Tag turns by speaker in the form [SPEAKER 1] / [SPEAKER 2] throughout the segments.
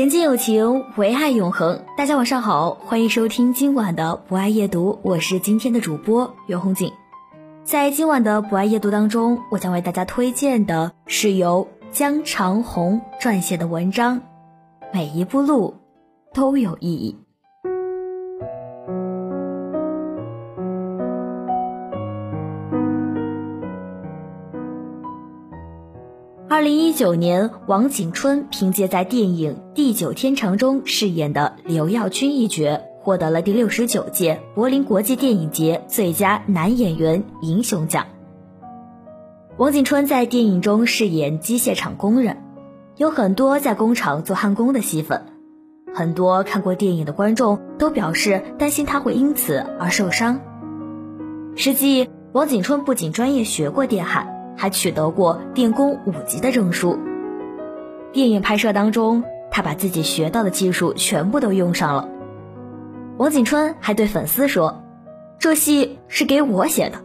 [SPEAKER 1] 人间有情，唯爱永恒。大家晚上好，欢迎收听今晚的不爱夜读，我是今天的主播袁红景。在今晚的不爱夜读当中，我将为大家推荐的是由江长虹撰写的文章，每一步路都有意义。二零一九年，王景春凭借在电影《地久天长》中饰演的刘耀军一角，获得了第六十九届柏林国际电影节最佳男演员银熊奖。王景春在电影中饰演机械厂工人，有很多在工厂做焊工的戏份。很多看过电影的观众都表示担心他会因此而受伤。实际，王景春不仅专业学过电焊。还取得过电工五级的证书。电影拍摄当中，他把自己学到的技术全部都用上了。王景春还对粉丝说：“这戏是给我写的。”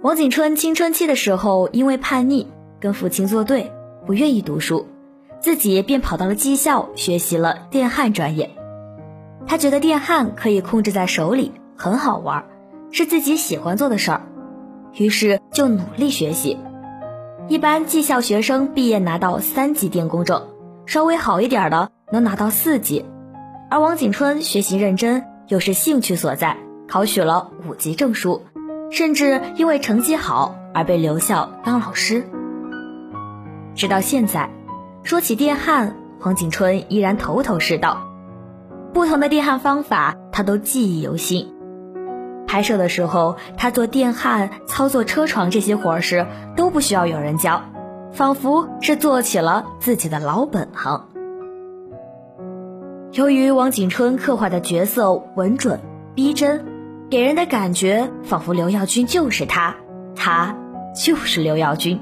[SPEAKER 1] 王景春青春期的时候，因为叛逆，跟父亲作对，不愿意读书，自己便跑到了技校学习了电焊专业。他觉得电焊可以控制在手里，很好玩。是自己喜欢做的事儿，于是就努力学习。一般技校学生毕业拿到三级电工证，稍微好一点的能拿到四级。而王景春学习认真，又是兴趣所在，考取了五级证书，甚至因为成绩好而被留校当老师。直到现在，说起电焊，王景春依然头头是道，不同的电焊方法他都记忆犹新。拍摄的时候，他做电焊、操作车床这些活儿时都不需要有人教，仿佛是做起了自己的老本行。由于王景春刻画的角色稳准逼真，给人的感觉仿佛刘耀军就是他，他就是刘耀军，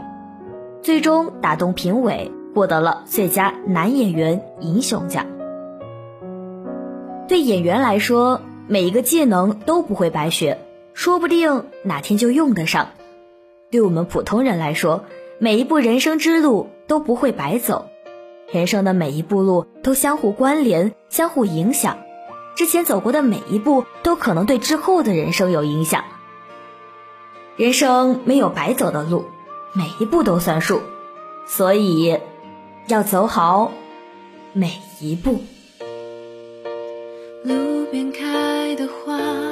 [SPEAKER 1] 最终打动评委，获得了最佳男演员银熊奖。对演员来说，每一个技能都不会白学，说不定哪天就用得上。对我们普通人来说，每一步人生之路都不会白走，人生的每一步路都相互关联、相互影响。之前走过的每一步都可能对之后的人生有影响。人生没有白走的路，每一步都算数，所以要走好每一步。
[SPEAKER 2] 路边开的花，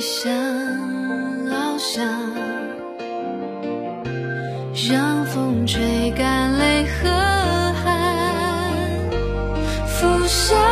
[SPEAKER 2] 想翱翔，让风吹干泪和汗，浮想。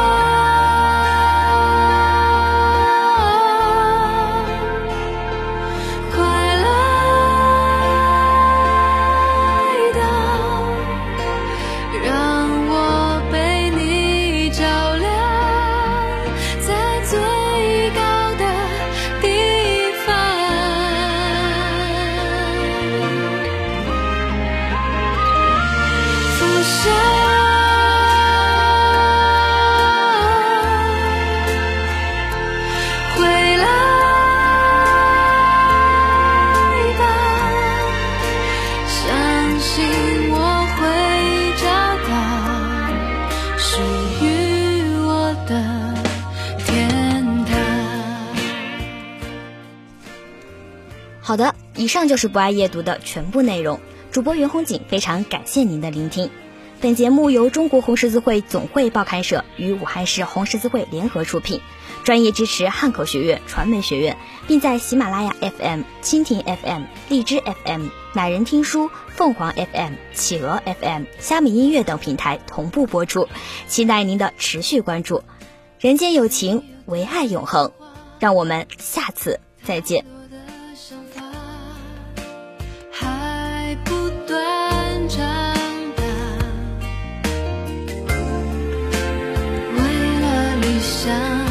[SPEAKER 1] 好的，以上就是不爱夜读的全部内容。主播袁红锦非常感谢您的聆听。本节目由中国红十字会总会报刊社与武汉市红十字会联合出品，专业支持汉口学院传媒学院，并在喜马拉雅 FM、蜻蜓 FM、荔枝 FM、乃人听书、凤凰 FM、企鹅 FM、虾米音乐等平台同步播出，期待您的持续关注。人间有情，唯爱永恒。让我们下次再见。
[SPEAKER 2] 为了理想。